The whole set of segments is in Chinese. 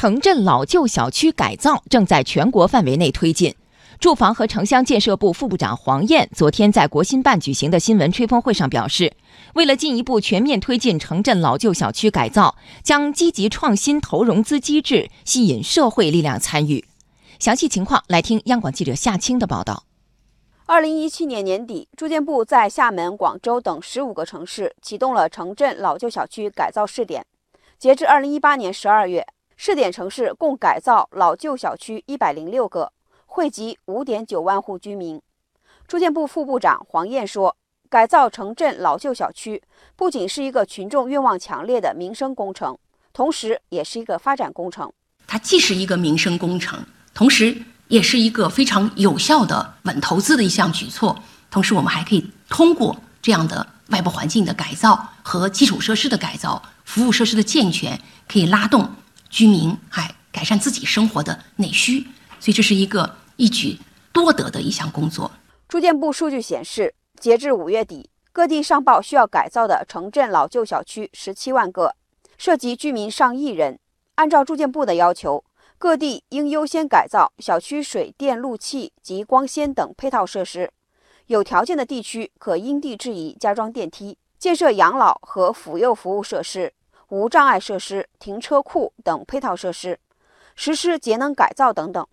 城镇老旧小区改造正在全国范围内推进。住房和城乡建设部副部长黄燕昨天在国新办举行的新闻吹风会上表示，为了进一步全面推进城镇老旧小区改造，将积极创新投融资机制，吸引社会力量参与。详细情况来听央广记者夏青的报道。二零一七年年底，住建部在厦门、广州等十五个城市启动了城镇老旧小区改造试点。截至二零一八年十二月，试点城市共改造老旧小区一百零六个，惠及五点九万户居民。住建部副部长黄燕说：“改造城镇老旧小区不仅是一个群众愿望强烈的民生工程，同时也是一个发展工程。它既是一个民生工程，同时。”也是一个非常有效的稳投资的一项举措。同时，我们还可以通过这样的外部环境的改造和基础设施的改造、服务设施的健全，可以拉动居民还改善自己生活的内需。所以，这是一个一举多得的一项工作。住建部数据显示，截至五月底，各地上报需要改造的城镇老旧小区十七万个，涉及居民上亿人。按照住建部的要求。各地应优先改造小区水电路气及光纤等配套设施，有条件的地区可因地制宜加装电梯，建设养老和辅幼服务设施、无障碍设施、停车库等配套设施，实施节能改造等等。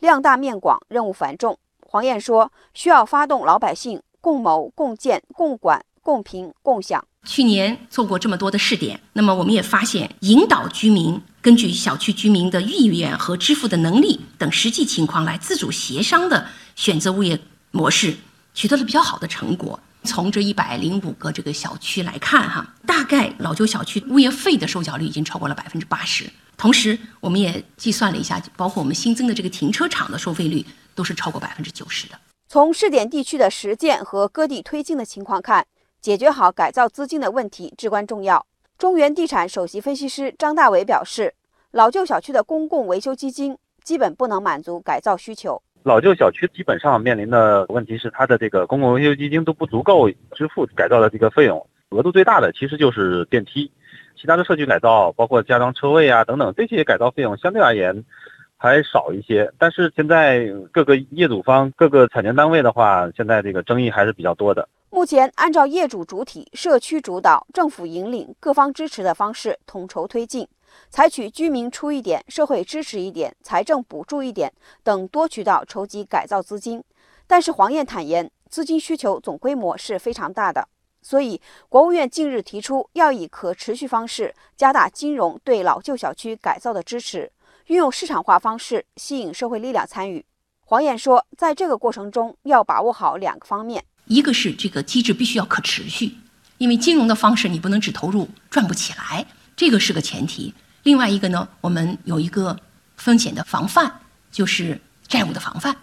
量大面广，任务繁重。黄燕说，需要发动老百姓共谋、共建、共管、共评、共享。去年做过这么多的试点，那么我们也发现，引导居民根据小区居民的意愿和支付的能力等实际情况来自主协商的选择物业模式，取得了比较好的成果。从这一百零五个这个小区来看，哈，大概老旧小区物业费的收缴率已经超过了百分之八十。同时，我们也计算了一下，包括我们新增的这个停车场的收费率都是超过百分之九十的。从试点地区的实践和各地推进的情况看。解决好改造资金的问题至关重要。中原地产首席分析师张大伟表示，老旧小区的公共维修基金基本不能满足改造需求。老旧小区基本上面临的问题是，它的这个公共维修基金都不足够支付改造的这个费用。额度最大的其实就是电梯，其他的社区改造，包括加装车位啊等等，这些改造费用相对而言还少一些。但是现在各个业主方、各个产权单位的话，现在这个争议还是比较多的。目前，按照业主主体、社区主导、政府引领、各方支持的方式统筹推进，采取居民出一点、社会支持一点、财政补助一点等多渠道筹集改造资金。但是黄燕坦言，资金需求总规模是非常大的，所以国务院近日提出要以可持续方式加大金融对老旧小区改造的支持，运用市场化方式吸引社会力量参与。黄燕说，在这个过程中要把握好两个方面。一个是这个机制必须要可持续，因为金融的方式你不能只投入赚不起来，这个是个前提。另外一个呢，我们有一个风险的防范，就是债务的防范。